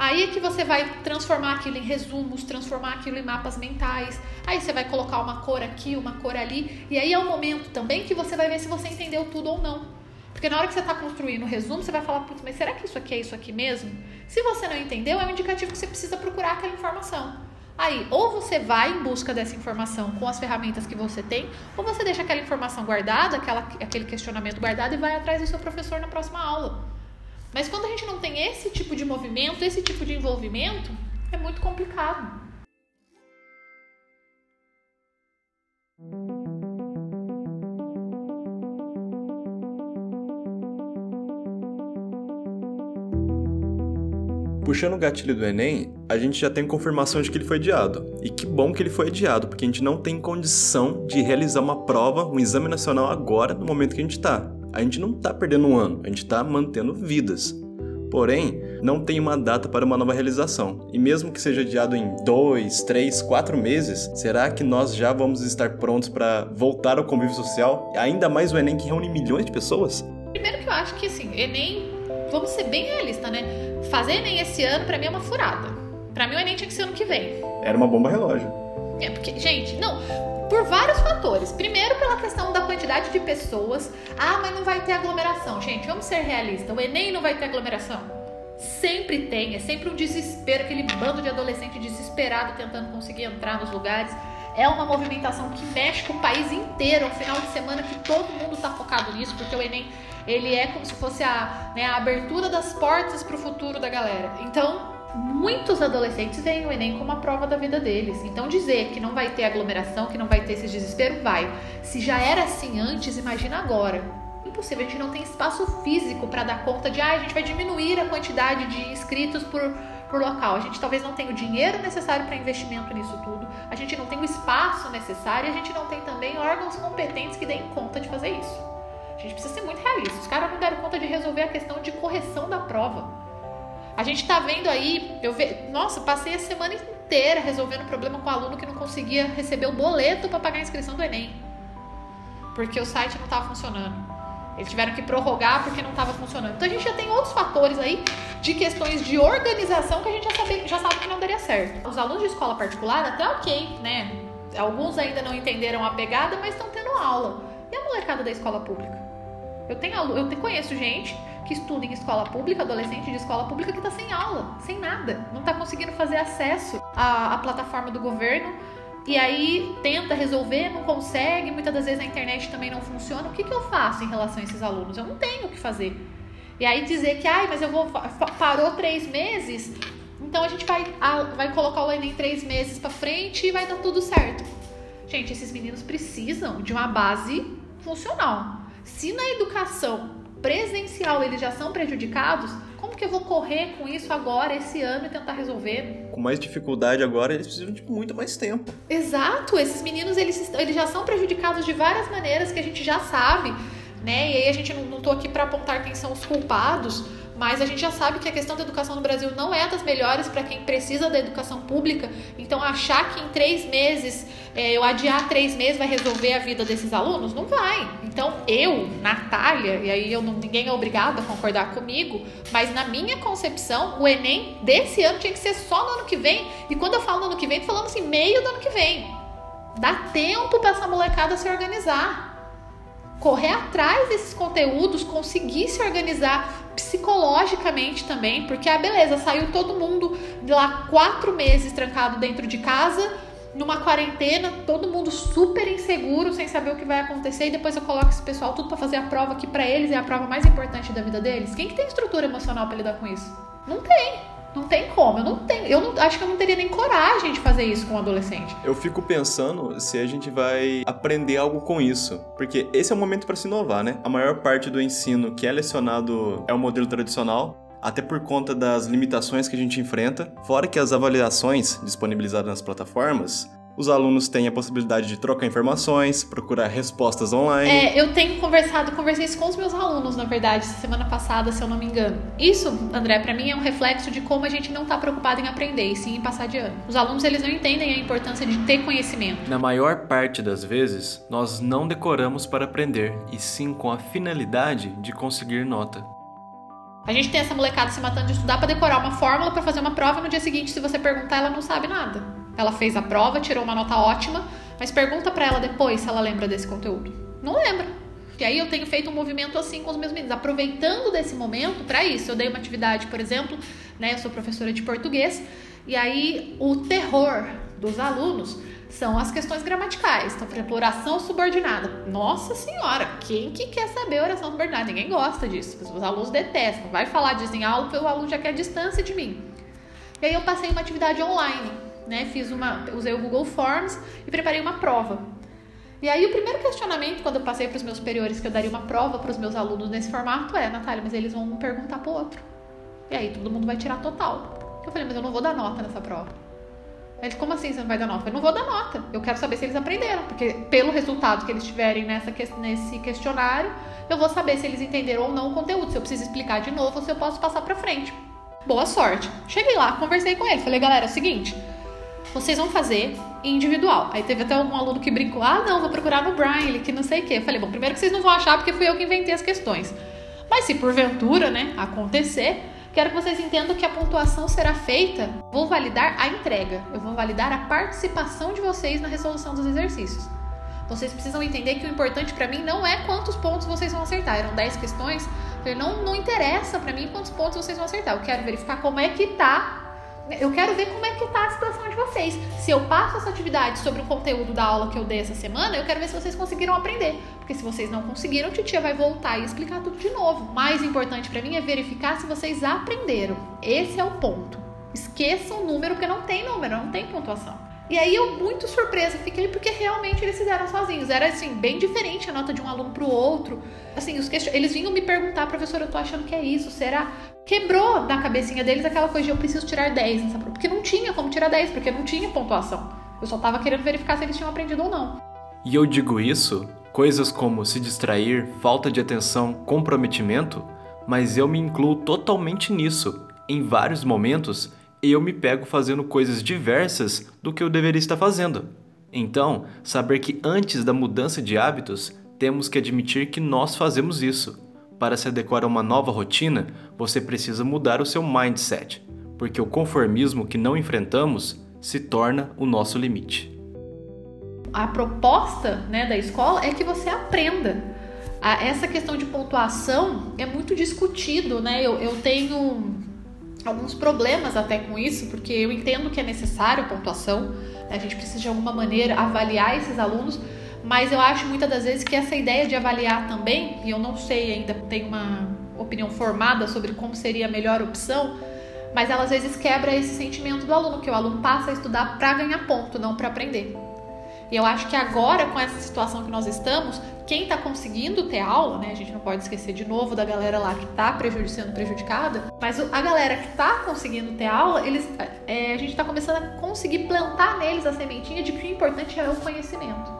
Aí é que você vai transformar aquilo em resumos, transformar aquilo em mapas mentais. Aí você vai colocar uma cor aqui, uma cor ali. E aí é o momento também que você vai ver se você entendeu tudo ou não. Porque na hora que você está construindo o resumo, você vai falar, putz, mas será que isso aqui é isso aqui mesmo? Se você não entendeu, é um indicativo que você precisa procurar aquela informação. Aí, ou você vai em busca dessa informação com as ferramentas que você tem, ou você deixa aquela informação guardada, aquela, aquele questionamento guardado e vai atrás do seu professor na próxima aula. Mas quando a gente não tem esse tipo de movimento, esse tipo de envolvimento, é muito complicado. Puxando o gatilho do Enem, a gente já tem confirmação de que ele foi adiado. E que bom que ele foi adiado, porque a gente não tem condição de realizar uma prova, um exame nacional agora, no momento que a gente está a gente não está perdendo um ano, a gente está mantendo vidas. Porém, não tem uma data para uma nova realização. E mesmo que seja adiado em dois, três, quatro meses, será que nós já vamos estar prontos para voltar ao convívio social? Ainda mais o Enem que reúne milhões de pessoas? Primeiro que eu acho que assim, Enem, vamos ser bem realistas, né? Fazer Enem esse ano para mim é uma furada. Para mim o Enem tinha que ser ano que vem. Era uma bomba relógio. É porque, gente, não, por vários fatores. Primeiro, pela questão da quantidade de pessoas. Ah, mas não vai ter aglomeração. Gente, vamos ser realistas. O Enem não vai ter aglomeração. Sempre tem, é sempre um desespero, aquele bando de adolescente desesperado tentando conseguir entrar nos lugares. É uma movimentação que mexe com o país inteiro. É um final de semana que todo mundo está focado nisso, porque o Enem ele é como se fosse a, né, a abertura das portas para o futuro da galera. Então, muitos adolescentes veem o Enem como a prova da vida deles. Então dizer que não vai ter aglomeração, que não vai ter esse desespero, vai. Se já era assim antes, imagina agora. Impossível, a gente não tem espaço físico para dar conta de, ah, a gente vai diminuir a quantidade de inscritos por, por local. A gente talvez não tenha o dinheiro necessário para investimento nisso tudo, a gente não tem o espaço necessário e a gente não tem também órgãos competentes que deem conta de fazer isso. A gente precisa ser muito realista. Os caras não deram conta de resolver a questão de correção da prova. A gente tá vendo aí, eu ve... nossa, passei a semana inteira resolvendo problema com o aluno que não conseguia receber o boleto para pagar a inscrição do Enem. Porque o site não estava funcionando. Eles tiveram que prorrogar porque não estava funcionando. Então a gente já tem outros fatores aí de questões de organização que a gente já sabe, já sabe que não daria certo. Os alunos de escola particular, até ok, né? Alguns ainda não entenderam a pegada, mas estão tendo aula. E a molecada da escola pública? Eu tenho eu conheço gente que estuda em escola pública, adolescente de escola pública, que está sem aula, sem nada, não está conseguindo fazer acesso à, à, plataforma do governo. E aí tenta resolver, não consegue, muitas das vezes a internet também não funciona. O que, que eu faço em relação a esses alunos? Eu não tenho o que fazer. E aí dizer que, ai, mas eu vou. parou três meses, então a gente vai, vai colocar o Enem três meses para frente e vai dar tudo certo. Gente, esses meninos precisam de uma base funcional. Se na educação presencial eles já são prejudicados, como que eu vou correr com isso agora, esse ano, e tentar resolver? Com mais dificuldade agora, eles precisam de muito mais tempo. Exato, esses meninos eles, eles já são prejudicados de várias maneiras que a gente já sabe, né? E aí a gente não, não tô aqui para apontar quem são os culpados, mas a gente já sabe que a questão da educação no Brasil não é das melhores para quem precisa da educação pública. Então, achar que em três meses, é, eu adiar três meses vai resolver a vida desses alunos, não vai. Então, eu, Natália, e aí eu não, ninguém é obrigado a concordar comigo, mas na minha concepção, o Enem desse ano tinha que ser só no ano que vem. E quando eu falo no ano que vem, tô falando assim, meio do ano que vem. Dá tempo para essa molecada se organizar correr atrás desses conteúdos, conseguir se organizar psicologicamente também, porque ah, beleza, saiu todo mundo de lá quatro meses trancado dentro de casa, numa quarentena, todo mundo super inseguro, sem saber o que vai acontecer, e depois eu coloco esse pessoal tudo para fazer a prova que para eles é a prova mais importante da vida deles. Quem que tem estrutura emocional para lidar com isso? Não tem. Não tem como, eu não tenho, eu não, acho que eu não teria nem coragem de fazer isso com um adolescente. Eu fico pensando se a gente vai aprender algo com isso, porque esse é o momento para se inovar, né? A maior parte do ensino que é lecionado é o modelo tradicional, até por conta das limitações que a gente enfrenta, fora que as avaliações disponibilizadas nas plataformas os alunos têm a possibilidade de trocar informações, procurar respostas online. É, eu tenho conversado, conversei isso com os meus alunos, na verdade, semana passada, se eu não me engano. Isso, André, para mim é um reflexo de como a gente não está preocupado em aprender e sim em passar de ano. Os alunos, eles não entendem a importância de ter conhecimento. Na maior parte das vezes, nós não decoramos para aprender, e sim com a finalidade de conseguir nota. A gente tem essa molecada se matando de estudar para decorar uma fórmula para fazer uma prova no dia seguinte, se você perguntar, ela não sabe nada. Ela fez a prova, tirou uma nota ótima, mas pergunta para ela depois se ela lembra desse conteúdo. Não lembra. E aí eu tenho feito um movimento assim com os meus meninos, aproveitando desse momento para isso. Eu dei uma atividade, por exemplo, né, eu sou professora de português, e aí o terror dos alunos são as questões gramaticais. Então, por exemplo, oração subordinada. Nossa senhora, quem que quer saber oração subordinada? Ninguém gosta disso. Os alunos detestam. Vai falar disso em aula, o aluno já quer distância de mim. E aí eu passei uma atividade online né? Fiz uma, usei o Google Forms e preparei uma prova. E aí o primeiro questionamento quando eu passei para os meus superiores que eu daria uma prova para os meus alunos nesse formato é, Natália, mas eles vão perguntar para o outro. E aí todo mundo vai tirar total. Eu falei, mas eu não vou dar nota nessa prova. Eles, como assim você não vai dar nota? Eu não vou dar nota. Eu quero saber se eles aprenderam, porque pelo resultado que eles tiverem nessa, nesse questionário, eu vou saber se eles entenderam ou não o conteúdo, se eu preciso explicar de novo ou se eu posso passar para frente. Boa sorte. Cheguei lá, conversei com ele, falei, galera, é o seguinte, vocês vão fazer individual. Aí teve até algum aluno que brincou: ah, não, vou procurar no Braille, que não sei o quê. Eu falei: bom, primeiro que vocês não vão achar porque fui eu que inventei as questões. Mas se porventura, né, acontecer, quero que vocês entendam que a pontuação será feita. Vou validar a entrega, eu vou validar a participação de vocês na resolução dos exercícios. Vocês precisam entender que o importante para mim não é quantos pontos vocês vão acertar. Eram 10 questões. Não, não interessa para mim quantos pontos vocês vão acertar. Eu quero verificar como é que tá eu quero ver como é que tá a situação de vocês. Se eu passo essa atividade sobre o conteúdo da aula que eu dei essa semana, eu quero ver se vocês conseguiram aprender. Porque se vocês não conseguiram, titia vai voltar e explicar tudo de novo. Mais importante para mim é verificar se vocês aprenderam. Esse é o ponto. Esqueçam o número, porque não tem número, não tem pontuação. E aí eu muito surpresa fiquei porque realmente eles fizeram sozinhos. Era assim, bem diferente a nota de um aluno pro outro. Assim, os question... eles vinham me perguntar, professor, eu tô achando que é isso, será? Quebrou na cabecinha deles aquela coisa de eu preciso tirar 10 nessa prova. Porque não tinha como tirar 10, porque não tinha pontuação. Eu só tava querendo verificar se eles tinham aprendido ou não. E eu digo isso, coisas como se distrair, falta de atenção, comprometimento, mas eu me incluo totalmente nisso. Em vários momentos, eu me pego fazendo coisas diversas do que eu deveria estar fazendo. Então, saber que antes da mudança de hábitos, temos que admitir que nós fazemos isso. Para se adequar a uma nova rotina, você precisa mudar o seu mindset, porque o conformismo que não enfrentamos se torna o nosso limite. A proposta né, da escola é que você aprenda. essa questão de pontuação é muito discutido, né? Eu, eu tenho alguns problemas até com isso, porque eu entendo que é necessário pontuação, né? a gente precisa de alguma maneira avaliar esses alunos, mas eu acho muitas das vezes que essa ideia de avaliar também, e eu não sei ainda, tenho uma opinião formada sobre como seria a melhor opção, mas ela às vezes quebra esse sentimento do aluno, que o aluno passa a estudar para ganhar ponto, não para aprender. E eu acho que agora, com essa situação que nós estamos, quem está conseguindo ter aula, né? A gente não pode esquecer de novo da galera lá que está sendo prejudicada, mas a galera que está conseguindo ter aula, eles, é, a gente está começando a conseguir plantar neles a sementinha de que o importante é o conhecimento.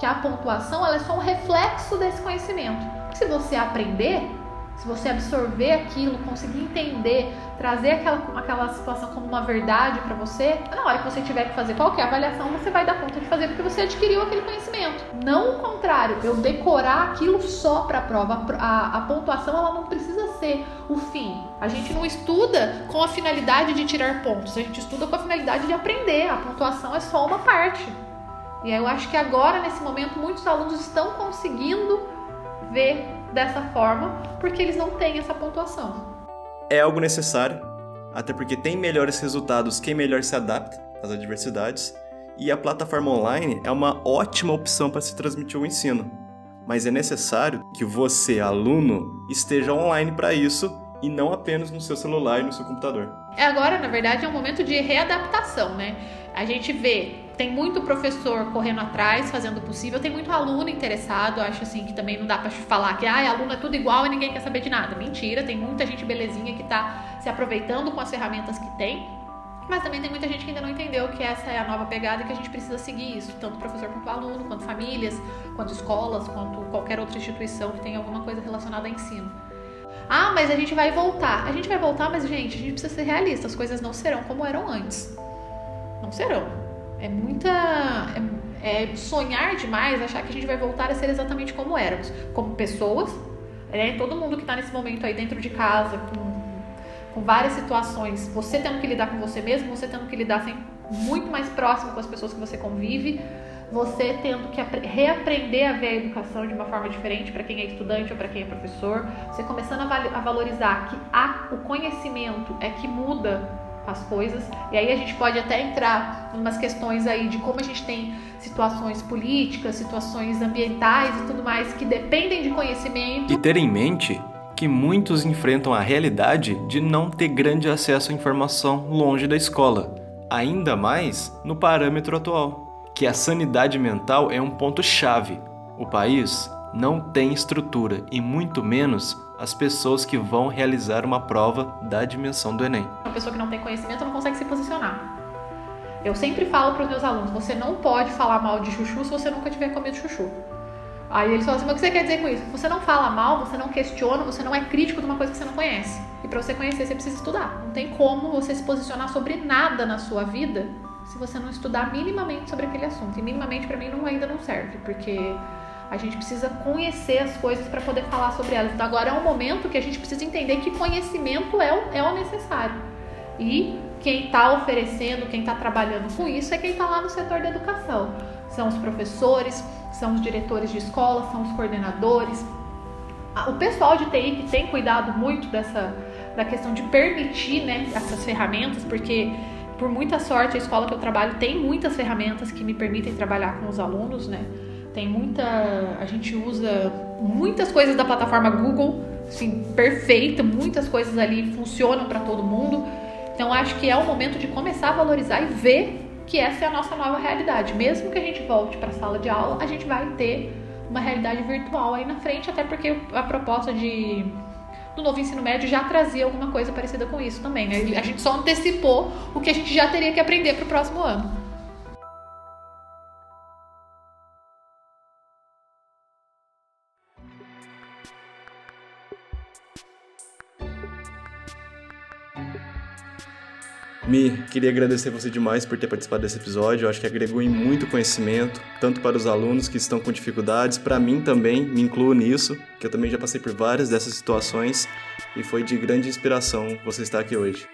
Que a pontuação ela é só um reflexo desse conhecimento. Se você aprender, se você absorver aquilo, conseguir entender, trazer aquela, aquela situação como uma verdade para você, na hora que você tiver que fazer qualquer avaliação, você vai dar conta de fazer porque você adquiriu aquele conhecimento. Não o contrário, eu decorar aquilo só para a prova. A, a pontuação ela não precisa ser o fim. A gente não estuda com a finalidade de tirar pontos, a gente estuda com a finalidade de aprender. A pontuação é só uma parte. E eu acho que agora, nesse momento, muitos alunos estão conseguindo ver dessa forma porque eles não têm essa pontuação. É algo necessário, até porque tem melhores resultados quem melhor se adapta às adversidades, e a plataforma online é uma ótima opção para se transmitir o ensino. Mas é necessário que você, aluno, esteja online para isso e não apenas no seu celular e no seu computador. É agora, na verdade, é um momento de readaptação, né? A gente vê tem muito professor correndo atrás, fazendo o possível, tem muito aluno interessado, acho assim que também não dá para falar que ah, aluno é tudo igual e ninguém quer saber de nada. Mentira, tem muita gente belezinha que está se aproveitando com as ferramentas que tem, mas também tem muita gente que ainda não entendeu que essa é a nova pegada e que a gente precisa seguir isso, tanto professor quanto aluno, quanto famílias, quanto escolas, quanto qualquer outra instituição que tenha alguma coisa relacionada a ensino. Ah, mas a gente vai voltar. A gente vai voltar, mas gente, a gente precisa ser realista, as coisas não serão como eram antes. Não serão. É muita. É, é sonhar demais achar que a gente vai voltar a ser exatamente como éramos, como pessoas. Né? Todo mundo que está nesse momento aí dentro de casa, com, com várias situações, você tendo que lidar com você mesmo, você tendo que lidar sempre muito mais próximo com as pessoas que você convive, você tendo que reaprender a ver a educação de uma forma diferente para quem é estudante ou para quem é professor, você começando a valorizar que a, o conhecimento é que muda as coisas. E aí a gente pode até entrar em umas questões aí de como a gente tem situações políticas, situações ambientais e tudo mais que dependem de conhecimento. E ter em mente que muitos enfrentam a realidade de não ter grande acesso à informação longe da escola, ainda mais no parâmetro atual, que a sanidade mental é um ponto chave. O país não tem estrutura e muito menos as pessoas que vão realizar uma prova da dimensão do Enem. Uma pessoa que não tem conhecimento não consegue se posicionar. Eu sempre falo para os meus alunos: você não pode falar mal de chuchu se você nunca tiver comido chuchu. Aí eles falam assim: mas o que você quer dizer com isso? Você não fala mal, você não questiona, você não é crítico de uma coisa que você não conhece. E para você conhecer, você precisa estudar. Não tem como você se posicionar sobre nada na sua vida se você não estudar minimamente sobre aquele assunto. E minimamente para mim não, ainda não serve, porque a gente precisa conhecer as coisas para poder falar sobre elas. Então, agora é um momento que a gente precisa entender que conhecimento é o, é o necessário. E quem está oferecendo, quem está trabalhando com isso é quem está lá no setor da educação. São os professores, são os diretores de escola, são os coordenadores. O pessoal de TI que tem cuidado muito dessa da questão de permitir né, essas ferramentas, porque por muita sorte a escola que eu trabalho tem muitas ferramentas que me permitem trabalhar com os alunos, né? Tem muita. A gente usa muitas coisas da plataforma Google, assim, perfeita, muitas coisas ali funcionam para todo mundo. Então acho que é o momento de começar a valorizar e ver que essa é a nossa nova realidade. Mesmo que a gente volte para a sala de aula, a gente vai ter uma realidade virtual aí na frente, até porque a proposta de do novo ensino médio já trazia alguma coisa parecida com isso também, né? A gente só antecipou o que a gente já teria que aprender para o próximo ano. Mi, queria agradecer você demais por ter participado desse episódio. Eu acho que agregou em muito conhecimento, tanto para os alunos que estão com dificuldades, para mim também, me incluo nisso, que eu também já passei por várias dessas situações e foi de grande inspiração você estar aqui hoje.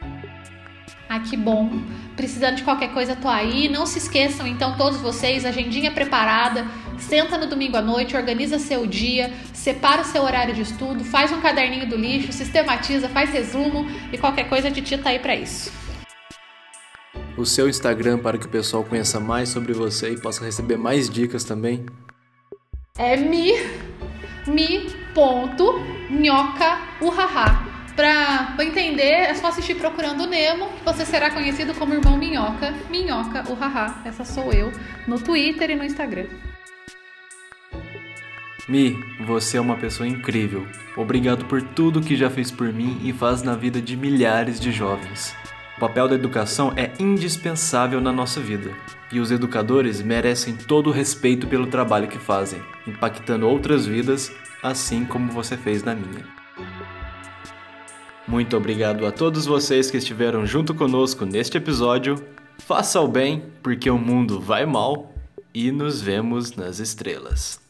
Ah, que bom. Precisando de qualquer coisa, tô aí. Não se esqueçam, então, todos vocês, agendinha preparada. Senta no domingo à noite, organiza seu dia, separa o seu horário de estudo, faz um caderninho do lixo, sistematiza, faz resumo e qualquer coisa a Titi tá aí para isso o seu Instagram para que o pessoal conheça mais sobre você e possa receber mais dicas também? É mi, mi ponto nhoca uhaha. Pra, pra entender, é só assistir Procurando Nemo, que você será conhecido como Irmão Minhoca, Minhoca uhaha. Essa sou eu, no Twitter e no Instagram. Mi, você é uma pessoa incrível. Obrigado por tudo que já fez por mim e faz na vida de milhares de jovens. O papel da educação é indispensável na nossa vida e os educadores merecem todo o respeito pelo trabalho que fazem, impactando outras vidas, assim como você fez na minha. Muito obrigado a todos vocês que estiveram junto conosco neste episódio. Faça o bem, porque o mundo vai mal, e nos vemos nas estrelas.